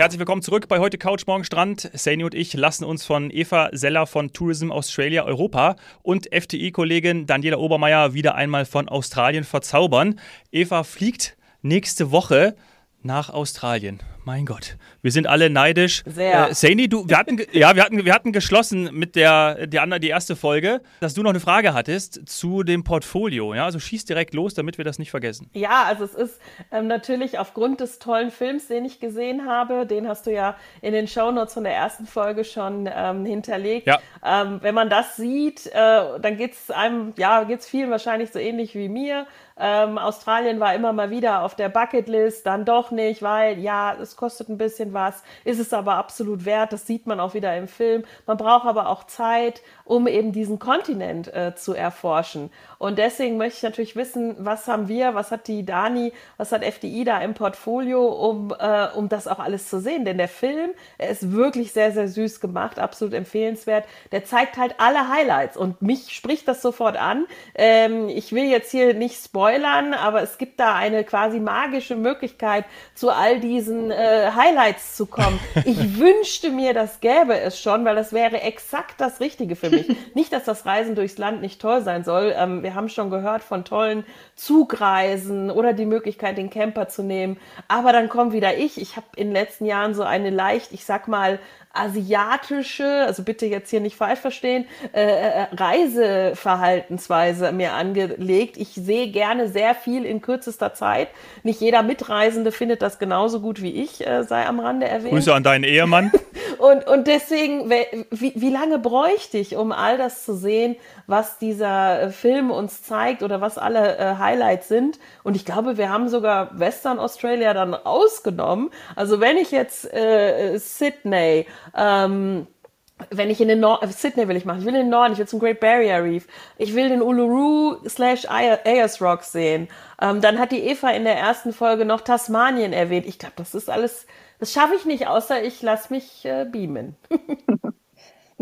Herzlich willkommen zurück bei heute Couch Morgen Strand. Saini und ich lassen uns von Eva Seller von Tourism Australia Europa und FTI-Kollegin Daniela Obermeier wieder einmal von Australien verzaubern. Eva fliegt nächste Woche nach Australien. Mein Gott, wir sind alle neidisch. Sehr. Äh, Saini, du, wir hatten, ja, wir hatten, wir hatten geschlossen mit der, der die erste Folge, dass du noch eine Frage hattest zu dem Portfolio. Ja, also schieß direkt los, damit wir das nicht vergessen. Ja, also es ist ähm, natürlich aufgrund des tollen Films, den ich gesehen habe, den hast du ja in den Shownotes von der ersten Folge schon ähm, hinterlegt. Ja. Ähm, wenn man das sieht, äh, dann geht es einem, ja, geht es vielen wahrscheinlich so ähnlich wie mir. Ähm, Australien war immer mal wieder auf der Bucketlist, dann doch nicht, weil ja, es kostet ein bisschen was, ist es aber absolut wert, das sieht man auch wieder im Film. Man braucht aber auch Zeit, um eben diesen Kontinent äh, zu erforschen. Und deswegen möchte ich natürlich wissen, was haben wir, was hat die Dani, was hat FDI da im Portfolio, um, äh, um das auch alles zu sehen. Denn der Film, er ist wirklich sehr, sehr süß gemacht, absolut empfehlenswert. Der zeigt halt alle Highlights und mich spricht das sofort an. Ähm, ich will jetzt hier nicht spoilern, aber es gibt da eine quasi magische Möglichkeit, zu all diesen äh, Highlights zu kommen. Ich wünschte mir, das gäbe es schon, weil das wäre exakt das Richtige für mich. Nicht, dass das Reisen durchs Land nicht toll sein soll. Ähm, wir haben schon gehört von tollen Zugreisen oder die Möglichkeit, den Camper zu nehmen. Aber dann kommt wieder ich. Ich habe in den letzten Jahren so eine leicht, ich sag mal, asiatische, also bitte jetzt hier nicht falsch verstehen, äh, äh, Reiseverhaltensweise mir angelegt. Ich sehe gerne sehr viel in kürzester Zeit. Nicht jeder Mitreisende findet das genauso gut wie ich, äh, sei am Rande erwähnt. Grüße an deinen Ehemann. und, und deswegen, wie, wie lange bräuchte ich, um all das zu sehen, was dieser äh, Film uns zeigt oder was alle äh, Highlights sind? Und ich glaube, wir haben sogar Western Australia dann ausgenommen. Also wenn ich jetzt äh, Sydney ähm, wenn ich in den Norden, Sydney will ich machen, ich will in den Norden, ich will zum Great Barrier Reef, ich will den Uluru slash Ayers Rock sehen. Ähm, dann hat die Eva in der ersten Folge noch Tasmanien erwähnt. Ich glaube, das ist alles, das schaffe ich nicht, außer ich lasse mich äh, beamen.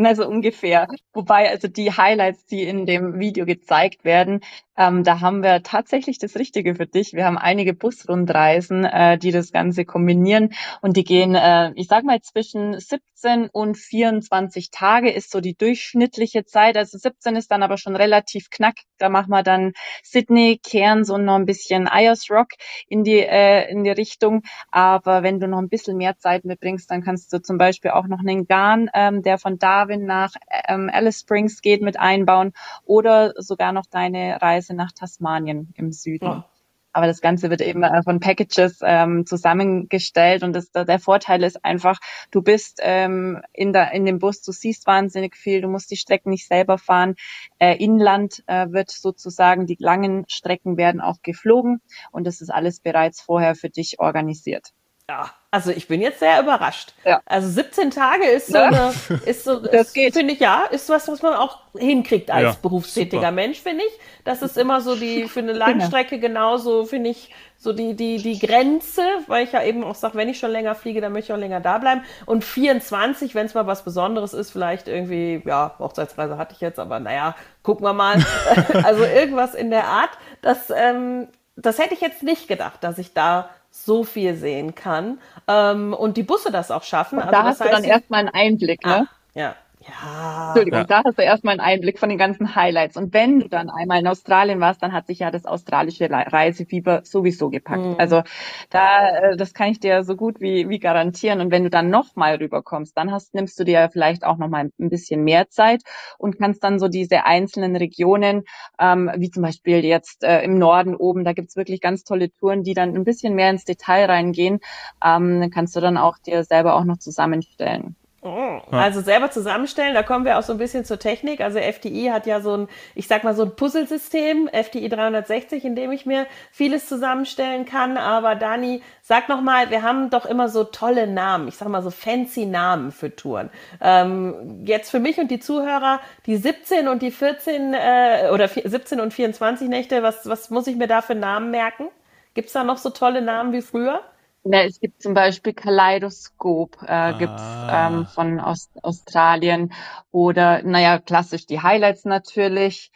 Also ungefähr. Wobei also die Highlights, die in dem Video gezeigt werden, ähm, da haben wir tatsächlich das Richtige für dich. Wir haben einige Busrundreisen, äh, die das Ganze kombinieren und die gehen, äh, ich sag mal, zwischen 17 und 24 Tage ist so die durchschnittliche Zeit. Also 17 ist dann aber schon relativ knack. Da machen wir dann Sydney, Cairns und noch ein bisschen Ayers Rock in die, äh, in die Richtung. Aber wenn du noch ein bisschen mehr Zeit mitbringst, dann kannst du zum Beispiel auch noch einen Garn, ähm, der von Darwin nach ähm, Alice Springs geht, mit einbauen oder sogar noch deine Reise nach Tasmanien im Süden. Ja. Aber das Ganze wird eben äh, von Packages ähm, zusammengestellt und das, der Vorteil ist einfach, du bist ähm, in, der, in dem Bus, du siehst wahnsinnig viel, du musst die Strecken nicht selber fahren. Äh, Inland äh, wird sozusagen, die langen Strecken werden auch geflogen und das ist alles bereits vorher für dich organisiert. Ja, also ich bin jetzt sehr überrascht. Ja. Also 17 Tage ist so ja. eine, ist so, das geht. finde ich ja, ist was, was man auch hinkriegt als ja, berufstätiger super. Mensch, finde ich. Das ist immer so die, für eine Langstrecke genauso, finde ich, so die, die, die Grenze, weil ich ja eben auch sage, wenn ich schon länger fliege, dann möchte ich auch länger da bleiben. Und 24, wenn es mal was Besonderes ist, vielleicht irgendwie, ja, Hochzeitsreise hatte ich jetzt, aber naja, gucken wir mal. also irgendwas in der Art. Das, ähm, das hätte ich jetzt nicht gedacht, dass ich da so viel sehen kann ähm, und die Busse das auch schaffen. Also da hast heißt, du dann erstmal einen Einblick, ne? Ah, ja. Ja. Entschuldigung, ja. da hast du erstmal einen Einblick von den ganzen Highlights. Und wenn du dann einmal in Australien warst, dann hat sich ja das australische Reisefieber sowieso gepackt. Mhm. Also da, äh, das kann ich dir so gut wie, wie garantieren. Und wenn du dann nochmal rüberkommst, dann hast, nimmst du dir vielleicht auch nochmal ein bisschen mehr Zeit und kannst dann so diese einzelnen Regionen, ähm, wie zum Beispiel jetzt äh, im Norden oben, da gibt's wirklich ganz tolle Touren, die dann ein bisschen mehr ins Detail reingehen, ähm, kannst du dann auch dir selber auch noch zusammenstellen. Oh, also selber zusammenstellen, da kommen wir auch so ein bisschen zur Technik. Also FDI hat ja so ein, ich sag mal so ein Puzzlesystem, FDI 360, in dem ich mir vieles zusammenstellen kann. Aber Dani, sag noch mal, wir haben doch immer so tolle Namen, ich sag mal so fancy Namen für Touren. Ähm, jetzt für mich und die Zuhörer, die 17 und die 14 äh, oder 17 und 24 Nächte, was, was muss ich mir da für Namen merken? Gibt's da noch so tolle Namen wie früher? Ja, es gibt zum Beispiel Kaleidoskop, äh, ah. gibt's ähm, von Ost Australien oder, naja, klassisch die Highlights natürlich.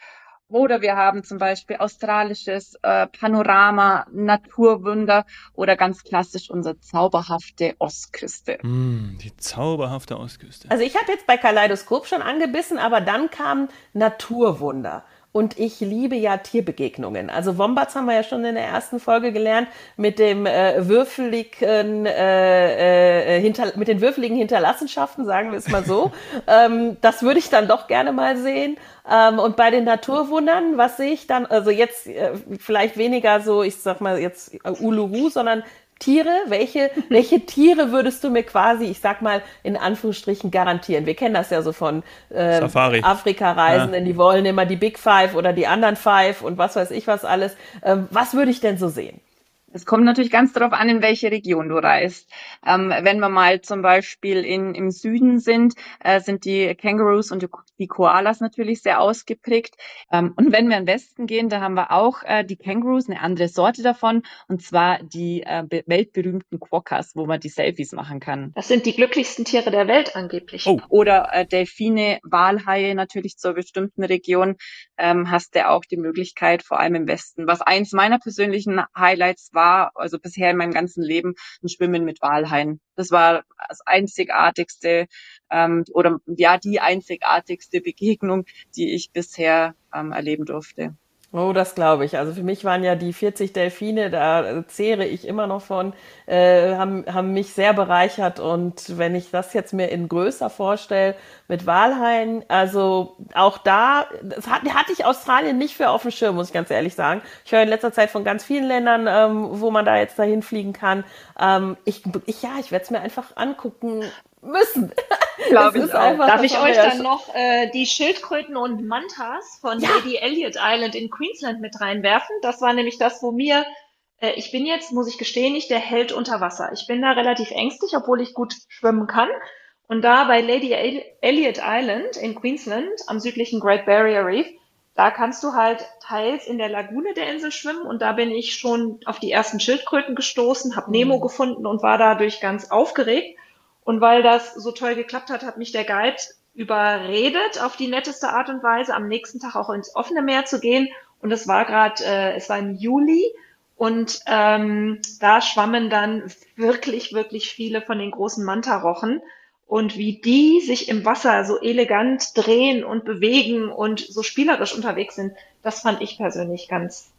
Oder wir haben zum Beispiel australisches äh, Panorama, Naturwunder oder ganz klassisch unsere zauberhafte Ostküste. Mm, die zauberhafte Ostküste. Also ich habe jetzt bei Kaleidoskop schon angebissen, aber dann kam Naturwunder. Und ich liebe ja Tierbegegnungen. Also Wombats haben wir ja schon in der ersten Folge gelernt mit dem äh, würfeligen, äh, äh, hinter, mit den würfeligen Hinterlassenschaften, sagen wir es mal so. ähm, das würde ich dann doch gerne mal sehen. Ähm, und bei den Naturwundern, was sehe ich dann? Also jetzt äh, vielleicht weniger so, ich sag mal jetzt äh, Uluru, sondern Tiere? Welche, welche Tiere würdest du mir quasi, ich sag mal, in Anführungsstrichen garantieren? Wir kennen das ja so von ähm, Afrika-Reisenden, ja. die wollen immer die Big Five oder die anderen Five und was weiß ich was alles. Ähm, was würde ich denn so sehen? Es kommt natürlich ganz darauf an, in welche Region du reist. Ähm, wenn wir mal zum Beispiel in, im Süden sind, äh, sind die Kangaroos und die Koalas natürlich sehr ausgeprägt. Ähm, und wenn wir in den Westen gehen, da haben wir auch äh, die Kangaroos, eine andere Sorte davon, und zwar die äh, weltberühmten Quokkas, wo man die Selfies machen kann. Das sind die glücklichsten Tiere der Welt angeblich. Oh. Oder äh, Delfine, Walhaie natürlich zur bestimmten Region ähm, hast du auch die Möglichkeit, vor allem im Westen. Was eins meiner persönlichen Highlights war, war, also bisher in meinem ganzen Leben, ein Schwimmen mit Walhaien. Das war das einzigartigste ähm, oder ja die einzigartigste Begegnung, die ich bisher ähm, erleben durfte. Oh, das glaube ich. Also für mich waren ja die 40 Delfine, da zehre ich immer noch von, äh, haben, haben mich sehr bereichert. Und wenn ich das jetzt mir in größer vorstelle mit Walhain, also auch da, das hat, hatte ich Australien nicht für auf dem Schirm, muss ich ganz ehrlich sagen. Ich höre in letzter Zeit von ganz vielen Ländern, ähm, wo man da jetzt dahin fliegen kann. Ähm, ich, ich, ja, ich werde es mir einfach angucken müssen. Glaube ich Darf ich euch dann noch äh, die Schildkröten und Mantas von ja. Lady Elliot Island in Queensland mit reinwerfen? Das war nämlich das, wo mir äh, ich bin jetzt, muss ich gestehen, nicht der Held unter Wasser. Ich bin da relativ ängstlich, obwohl ich gut schwimmen kann. Und da bei Lady Elliot Island in Queensland am südlichen Great Barrier Reef, da kannst du halt teils in der Lagune der Insel schwimmen und da bin ich schon auf die ersten Schildkröten gestoßen, habe Nemo mhm. gefunden und war dadurch ganz aufgeregt. Und weil das so toll geklappt hat, hat mich der Guide überredet, auf die netteste Art und Weise am nächsten Tag auch ins offene Meer zu gehen. Und es war gerade, äh, es war im Juli und ähm, da schwammen dann wirklich, wirklich viele von den großen Mantarochen. Und wie die sich im Wasser so elegant drehen und bewegen und so spielerisch unterwegs sind, das fand ich persönlich ganz,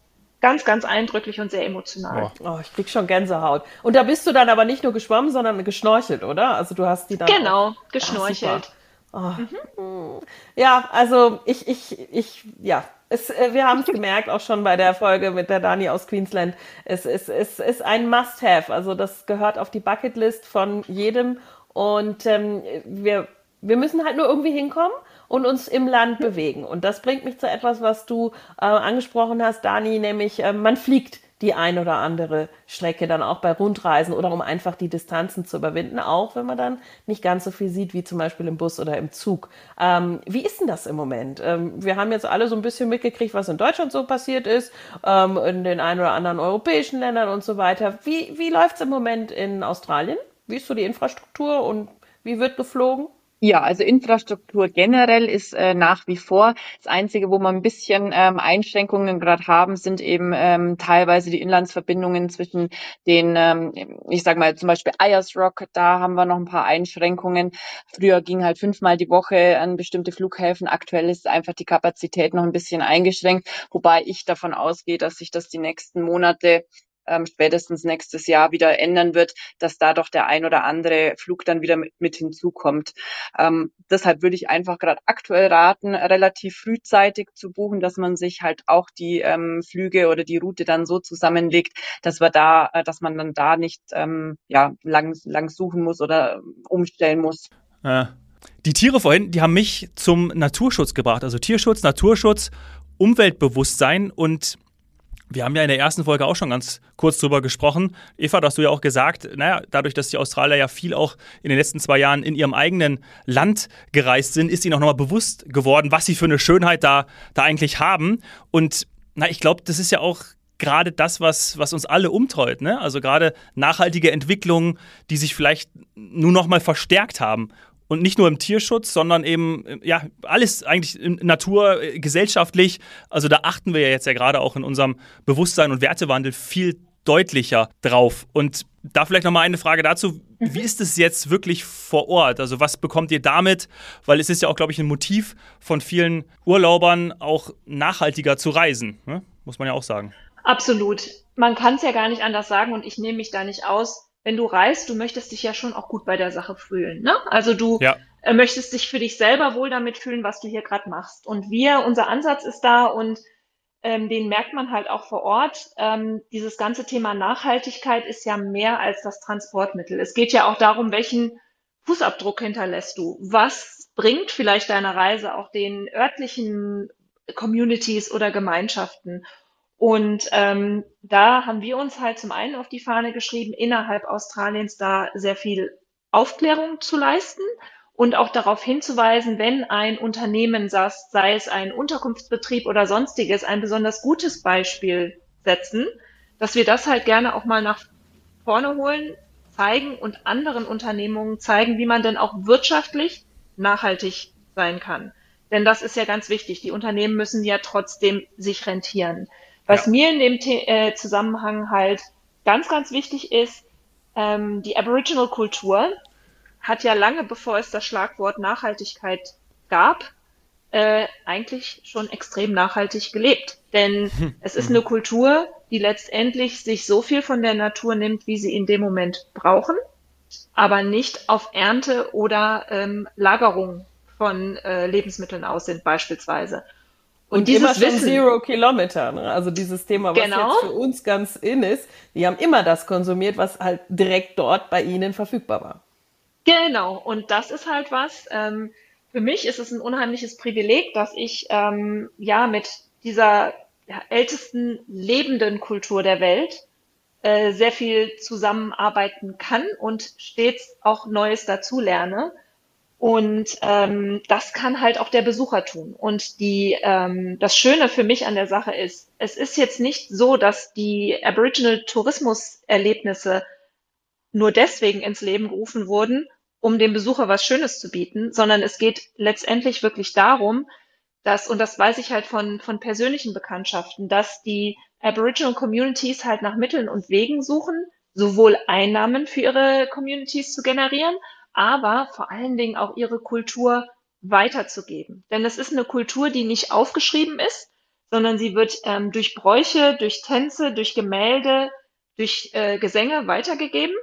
ganz, ganz eindrücklich und sehr emotional. Oh, ich krieg schon Gänsehaut. Und da bist du dann aber nicht nur geschwommen, sondern geschnorchelt, oder? Also du hast die dann. Genau, auch... geschnorchelt. Oh, mhm. Ja, also ich, ich, ich, ja, es, äh, wir haben es gemerkt, auch schon bei der Folge mit der Dani aus Queensland. Es, es, es ist ein Must-Have. Also das gehört auf die Bucketlist von jedem. Und ähm, wir, wir müssen halt nur irgendwie hinkommen und uns im Land bewegen. Und das bringt mich zu etwas, was du äh, angesprochen hast, Dani, nämlich äh, man fliegt die ein oder andere Strecke dann auch bei Rundreisen oder um einfach die Distanzen zu überwinden, auch wenn man dann nicht ganz so viel sieht wie zum Beispiel im Bus oder im Zug. Ähm, wie ist denn das im Moment? Ähm, wir haben jetzt alle so ein bisschen mitgekriegt, was in Deutschland so passiert ist, ähm, in den ein oder anderen europäischen Ländern und so weiter. Wie, wie läuft es im Moment in Australien? Wie ist so die Infrastruktur und wie wird geflogen? Ja, also Infrastruktur generell ist äh, nach wie vor. Das Einzige, wo wir ein bisschen ähm, Einschränkungen gerade haben, sind eben ähm, teilweise die Inlandsverbindungen zwischen den, ähm, ich sage mal zum Beispiel Ayers Rock, da haben wir noch ein paar Einschränkungen. Früher ging halt fünfmal die Woche an bestimmte Flughäfen. Aktuell ist einfach die Kapazität noch ein bisschen eingeschränkt, wobei ich davon ausgehe, dass sich das die nächsten Monate ähm, spätestens nächstes Jahr wieder ändern wird, dass da doch der ein oder andere Flug dann wieder mit, mit hinzukommt. Ähm, deshalb würde ich einfach gerade aktuell raten, relativ frühzeitig zu buchen, dass man sich halt auch die ähm, Flüge oder die Route dann so zusammenlegt, dass wir da, äh, dass man dann da nicht ähm, ja lang lang suchen muss oder umstellen muss. Ja. Die Tiere vorhin, die haben mich zum Naturschutz gebracht. Also Tierschutz, Naturschutz, Umweltbewusstsein und wir haben ja in der ersten Folge auch schon ganz kurz drüber gesprochen. Eva, da hast du ja auch gesagt, naja, dadurch, dass die Australier ja viel auch in den letzten zwei Jahren in ihrem eigenen Land gereist sind, ist ihnen auch nochmal bewusst geworden, was sie für eine Schönheit da, da eigentlich haben. Und na, ich glaube, das ist ja auch gerade das, was, was uns alle umtreut. Ne? Also gerade nachhaltige Entwicklungen, die sich vielleicht nur noch mal verstärkt haben. Und nicht nur im Tierschutz, sondern eben, ja, alles eigentlich in Natur, äh, gesellschaftlich. Also da achten wir ja jetzt ja gerade auch in unserem Bewusstsein und Wertewandel viel deutlicher drauf. Und da vielleicht nochmal eine Frage dazu. Wie ist es jetzt wirklich vor Ort? Also was bekommt ihr damit? Weil es ist ja auch, glaube ich, ein Motiv von vielen Urlaubern, auch nachhaltiger zu reisen. Ne? Muss man ja auch sagen. Absolut. Man kann es ja gar nicht anders sagen und ich nehme mich da nicht aus. Wenn du reist, du möchtest dich ja schon auch gut bei der Sache fühlen. Ne? Also du ja. Äh, möchtest dich für dich selber wohl damit fühlen, was du hier gerade machst. Und wir, unser Ansatz ist da und ähm, den merkt man halt auch vor Ort. Ähm, dieses ganze Thema Nachhaltigkeit ist ja mehr als das Transportmittel. Es geht ja auch darum, welchen Fußabdruck hinterlässt du? Was bringt vielleicht deine Reise auch den örtlichen Communities oder Gemeinschaften? Und ähm, da haben wir uns halt zum einen auf die Fahne geschrieben, innerhalb Australiens da sehr viel Aufklärung zu leisten und auch darauf hinzuweisen, wenn ein Unternehmen, sei es ein Unterkunftsbetrieb oder sonstiges, ein besonders gutes Beispiel setzen, dass wir das halt gerne auch mal nach vorne holen, zeigen und anderen Unternehmungen zeigen, wie man denn auch wirtschaftlich nachhaltig sein kann. Denn das ist ja ganz wichtig. Die Unternehmen müssen ja trotzdem sich rentieren. Was ja. mir in dem The äh, Zusammenhang halt ganz, ganz wichtig ist, ähm, die Aboriginal-Kultur hat ja lange bevor es das Schlagwort Nachhaltigkeit gab, äh, eigentlich schon extrem nachhaltig gelebt. Denn hm. es ist eine Kultur, die letztendlich sich so viel von der Natur nimmt, wie sie in dem Moment brauchen, aber nicht auf Ernte oder ähm, Lagerung von äh, Lebensmitteln aus sind beispielsweise. Und, und dieses immer schon Zero Kilometer, ne? also dieses Thema, was genau. jetzt für uns ganz in ist, die haben immer das konsumiert, was halt direkt dort bei ihnen verfügbar war. Genau, und das ist halt was. Ähm, für mich ist es ein unheimliches Privileg, dass ich ähm, ja mit dieser ja, ältesten lebenden Kultur der Welt äh, sehr viel zusammenarbeiten kann und stets auch Neues dazu lerne. Und ähm, das kann halt auch der Besucher tun. Und die, ähm, das Schöne für mich an der Sache ist, es ist jetzt nicht so, dass die Aboriginal Tourismuserlebnisse nur deswegen ins Leben gerufen wurden, um dem Besucher was Schönes zu bieten, sondern es geht letztendlich wirklich darum, dass, und das weiß ich halt von, von persönlichen Bekanntschaften, dass die Aboriginal Communities halt nach Mitteln und Wegen suchen, sowohl Einnahmen für ihre Communities zu generieren, aber vor allen Dingen auch ihre Kultur weiterzugeben. Denn es ist eine Kultur, die nicht aufgeschrieben ist, sondern sie wird ähm, durch Bräuche, durch Tänze, durch Gemälde, durch äh, Gesänge weitergegeben.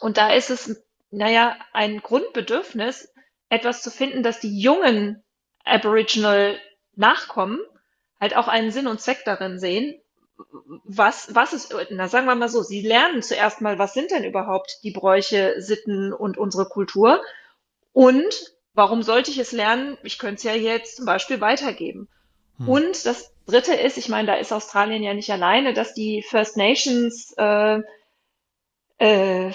Und da ist es naja, ein Grundbedürfnis, etwas zu finden, dass die jungen Aboriginal Nachkommen halt auch einen Sinn und Zweck darin sehen, was, was ist, na sagen wir mal so, sie lernen zuerst mal, was sind denn überhaupt die Bräuche, Sitten und unsere Kultur und warum sollte ich es lernen? Ich könnte es ja jetzt zum Beispiel weitergeben. Hm. Und das Dritte ist, ich meine, da ist Australien ja nicht alleine, dass die First Nations äh, äh,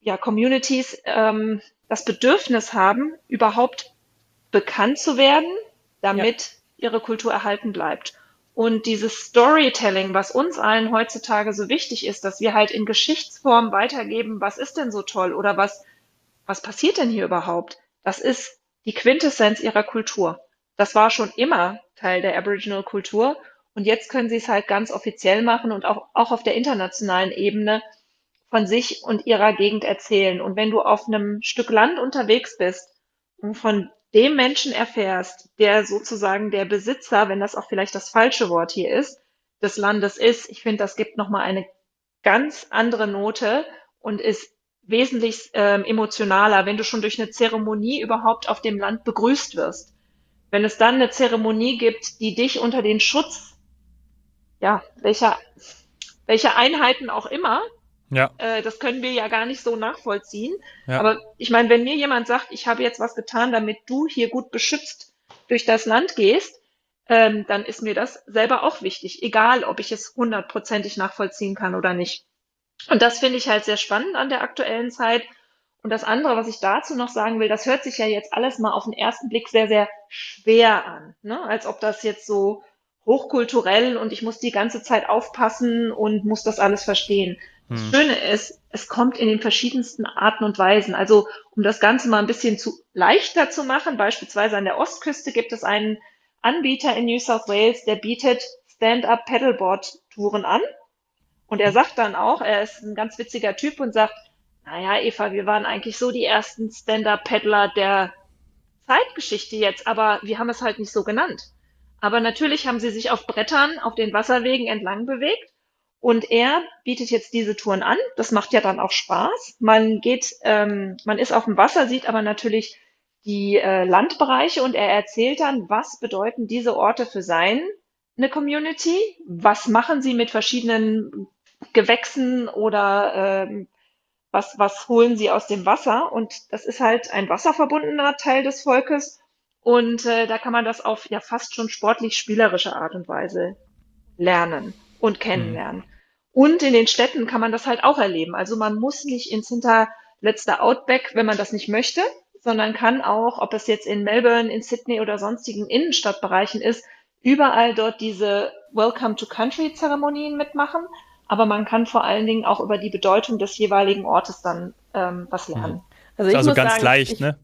ja, Communities ähm, das Bedürfnis haben, überhaupt bekannt zu werden, damit ja. ihre Kultur erhalten bleibt. Und dieses Storytelling, was uns allen heutzutage so wichtig ist, dass wir halt in Geschichtsform weitergeben, was ist denn so toll oder was, was passiert denn hier überhaupt? Das ist die Quintessenz ihrer Kultur. Das war schon immer Teil der Aboriginal Kultur. Und jetzt können sie es halt ganz offiziell machen und auch, auch auf der internationalen Ebene von sich und ihrer Gegend erzählen. Und wenn du auf einem Stück Land unterwegs bist und von dem Menschen erfährst, der sozusagen der Besitzer, wenn das auch vielleicht das falsche Wort hier ist, des Landes ist, ich finde, das gibt nochmal eine ganz andere Note und ist wesentlich ähm, emotionaler, wenn du schon durch eine Zeremonie überhaupt auf dem Land begrüßt wirst. Wenn es dann eine Zeremonie gibt, die dich unter den Schutz, ja, welcher, welcher Einheiten auch immer, ja. Äh, das können wir ja gar nicht so nachvollziehen. Ja. Aber ich meine, wenn mir jemand sagt, ich habe jetzt was getan, damit du hier gut beschützt durch das Land gehst, ähm, dann ist mir das selber auch wichtig, egal ob ich es hundertprozentig nachvollziehen kann oder nicht. Und das finde ich halt sehr spannend an der aktuellen Zeit. Und das andere, was ich dazu noch sagen will, das hört sich ja jetzt alles mal auf den ersten Blick sehr, sehr schwer an. Ne? Als ob das jetzt so hochkulturell und ich muss die ganze Zeit aufpassen und muss das alles verstehen. Das hm. Schöne ist, es kommt in den verschiedensten Arten und Weisen. Also um das Ganze mal ein bisschen zu leichter zu machen, beispielsweise an der Ostküste gibt es einen Anbieter in New South Wales, der bietet Stand-up Paddleboard Touren an. Und er sagt dann auch, er ist ein ganz witziger Typ und sagt, naja, Eva, wir waren eigentlich so die ersten Stand-up-Paddler der Zeitgeschichte jetzt, aber wir haben es halt nicht so genannt. Aber natürlich haben sie sich auf Brettern auf den Wasserwegen entlang bewegt und er bietet jetzt diese Touren an. Das macht ja dann auch Spaß. Man geht, ähm, man ist auf dem Wasser, sieht aber natürlich die äh, Landbereiche und er erzählt dann, was bedeuten diese Orte für seine Community? Was machen sie mit verschiedenen Gewächsen oder ähm, was, was holen sie aus dem Wasser? Und das ist halt ein wasserverbundener Teil des Volkes. Und äh, da kann man das auf ja fast schon sportlich spielerische Art und Weise lernen und kennenlernen. Mhm. Und in den Städten kann man das halt auch erleben. Also man muss nicht ins hinterletzte Outback, wenn man das nicht möchte, sondern kann auch, ob es jetzt in Melbourne, in Sydney oder sonstigen Innenstadtbereichen ist, überall dort diese Welcome to Country Zeremonien mitmachen aber man kann vor allen Dingen auch über die Bedeutung des jeweiligen Ortes dann ähm, was lernen. Also, ich also muss ganz sagen, leicht, ich, ne?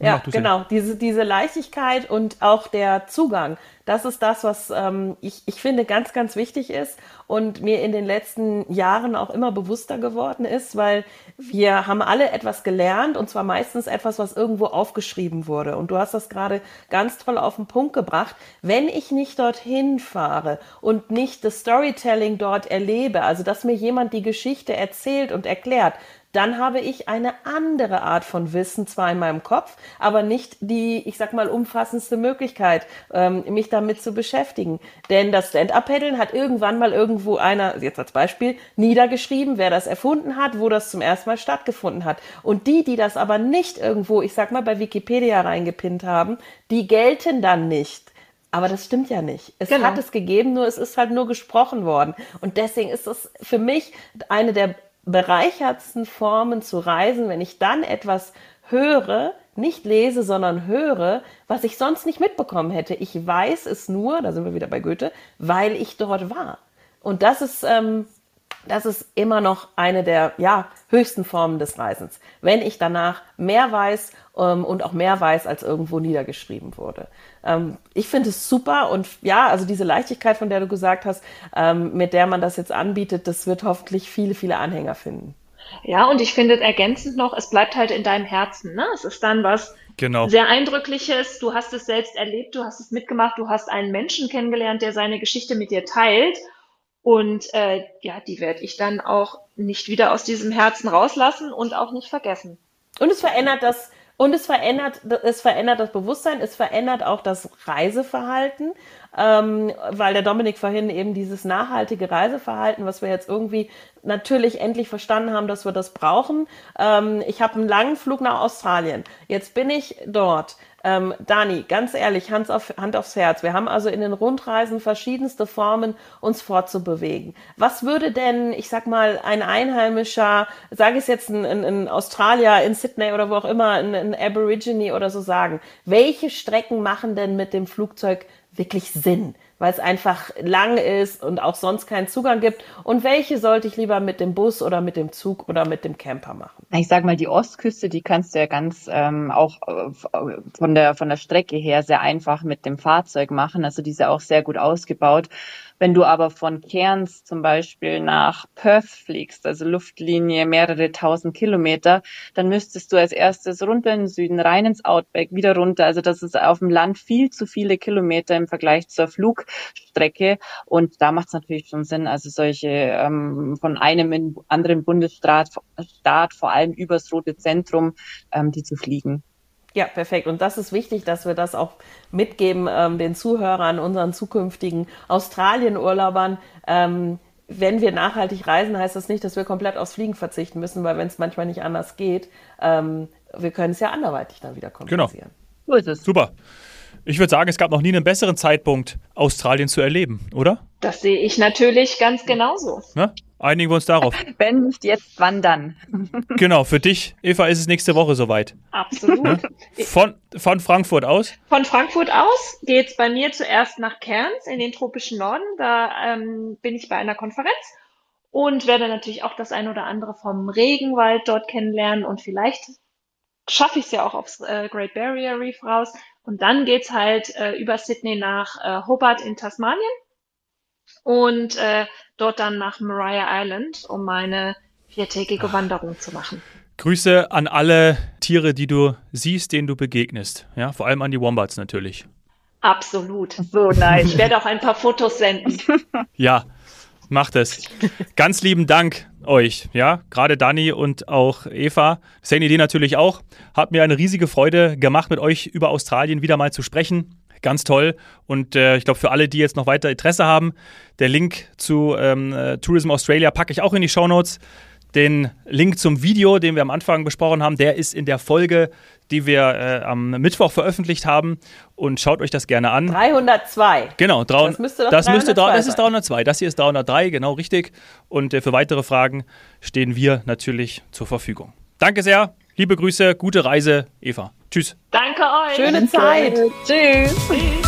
Ja, genau. Diese, diese Leichtigkeit und auch der Zugang, das ist das, was ähm, ich, ich finde ganz, ganz wichtig ist und mir in den letzten Jahren auch immer bewusster geworden ist, weil wir haben alle etwas gelernt und zwar meistens etwas, was irgendwo aufgeschrieben wurde. Und du hast das gerade ganz toll auf den Punkt gebracht. Wenn ich nicht dorthin fahre und nicht das Storytelling dort erlebe, also dass mir jemand die Geschichte erzählt und erklärt, dann habe ich eine andere Art von Wissen zwar in meinem Kopf, aber nicht die, ich sag mal, umfassendste Möglichkeit, ähm, mich damit zu beschäftigen. Denn das Stand-Up-Paddeln hat irgendwann mal irgendwo einer, jetzt als Beispiel, niedergeschrieben, wer das erfunden hat, wo das zum ersten Mal stattgefunden hat. Und die, die das aber nicht irgendwo, ich sag mal, bei Wikipedia reingepinnt haben, die gelten dann nicht. Aber das stimmt ja nicht. Es genau. hat es gegeben, nur es ist halt nur gesprochen worden. Und deswegen ist es für mich eine der bereichertsten Formen zu reisen, wenn ich dann etwas höre, nicht lese, sondern höre, was ich sonst nicht mitbekommen hätte. Ich weiß es nur, da sind wir wieder bei Goethe, weil ich dort war. Und das ist, ähm, das ist immer noch eine der ja, höchsten Formen des Reisens. Wenn ich danach mehr weiß ähm, und auch mehr weiß, als irgendwo niedergeschrieben wurde. Ähm, ich finde es super und ja, also diese Leichtigkeit, von der du gesagt hast, ähm, mit der man das jetzt anbietet, das wird hoffentlich viele, viele Anhänger finden. Ja, und ich finde ergänzend noch, es bleibt halt in deinem Herzen. Ne? Es ist dann was genau. sehr Eindrückliches. Du hast es selbst erlebt, du hast es mitgemacht, du hast einen Menschen kennengelernt, der seine Geschichte mit dir teilt. Und äh, ja, die werde ich dann auch nicht wieder aus diesem Herzen rauslassen und auch nicht vergessen. Und es verändert das und es verändert, es verändert das Bewusstsein, es verändert auch das Reiseverhalten, ähm, weil der Dominik vorhin eben dieses nachhaltige Reiseverhalten, was wir jetzt irgendwie natürlich endlich verstanden haben, dass wir das brauchen. Ähm, ich habe einen langen Flug nach Australien. Jetzt bin ich dort. Ähm, Dani, ganz ehrlich, Hand, auf, Hand aufs Herz. Wir haben also in den Rundreisen verschiedenste Formen, uns fortzubewegen. Was würde denn, ich sag mal, ein Einheimischer, sage ich jetzt ein, ein, ein, Australier in Sydney oder wo auch immer, ein, ein Aborigine oder so sagen? Welche Strecken machen denn mit dem Flugzeug wirklich Sinn? weil es einfach lang ist und auch sonst keinen Zugang gibt? Und welche sollte ich lieber mit dem Bus oder mit dem Zug oder mit dem Camper machen? Ich sag mal, die Ostküste, die kannst du ja ganz ähm, auch äh, von der von der Strecke her sehr einfach mit dem Fahrzeug machen. Also die ist ja auch sehr gut ausgebaut. Wenn du aber von Cairns zum Beispiel nach Perth fliegst, also Luftlinie mehrere tausend Kilometer, dann müsstest du als erstes runter in den Süden, rein ins Outback, wieder runter. Also das ist auf dem Land viel zu viele Kilometer im Vergleich zur Flugstrecke. Und da macht es natürlich schon Sinn, also solche ähm, von einem in anderen Bundesstaat, Staat, vor allem übers Rote Zentrum, ähm, die zu fliegen. Ja, perfekt. Und das ist wichtig, dass wir das auch mitgeben ähm, den Zuhörern, unseren zukünftigen Australien-Urlaubern. Ähm, wenn wir nachhaltig reisen, heißt das nicht, dass wir komplett aufs Fliegen verzichten müssen, weil wenn es manchmal nicht anders geht, ähm, wir können es ja anderweitig dann wieder kompensieren. Genau. So ist es. Super. Ich würde sagen, es gab noch nie einen besseren Zeitpunkt, Australien zu erleben, oder? Das sehe ich natürlich ganz genauso. Na? Einigen wir uns darauf. Wenn nicht jetzt, wann dann? genau, für dich, Eva, ist es nächste Woche soweit. Absolut. Ne? Von, von Frankfurt aus? Von Frankfurt aus geht es bei mir zuerst nach Cairns in den tropischen Norden. Da ähm, bin ich bei einer Konferenz. und werde natürlich auch das ein oder andere vom Regenwald dort kennenlernen und vielleicht schaffe ich es ja auch aufs äh, Great Barrier Reef raus. Und dann geht's halt äh, über Sydney nach äh, Hobart in Tasmanien und äh, dort dann nach Mariah Island, um meine viertägige Wanderung zu machen. Grüße an alle Tiere, die du siehst, denen du begegnest. Ja, vor allem an die Wombats natürlich. Absolut. So nice. Ich werde auch ein paar Fotos senden. Ja, macht es. Ganz lieben Dank euch, ja, gerade Dani und auch Eva, Sani dir natürlich auch. Hat mir eine riesige Freude gemacht, mit euch über Australien wieder mal zu sprechen. Ganz toll. Und äh, ich glaube, für alle, die jetzt noch weiter Interesse haben, der Link zu ähm, äh, Tourism Australia packe ich auch in die Show Notes. Den Link zum Video, den wir am Anfang besprochen haben, der ist in der Folge, die wir äh, am Mittwoch veröffentlicht haben. Und schaut euch das gerne an. 302. Genau, das müsste, das, müsste das ist 302. Das hier ist 303, genau richtig. Und äh, für weitere Fragen stehen wir natürlich zur Verfügung. Danke sehr. Liebe Grüße, gute Reise, Eva. Tschüss. Danke euch. Schöne Zeit. Tschüss. Tschüss.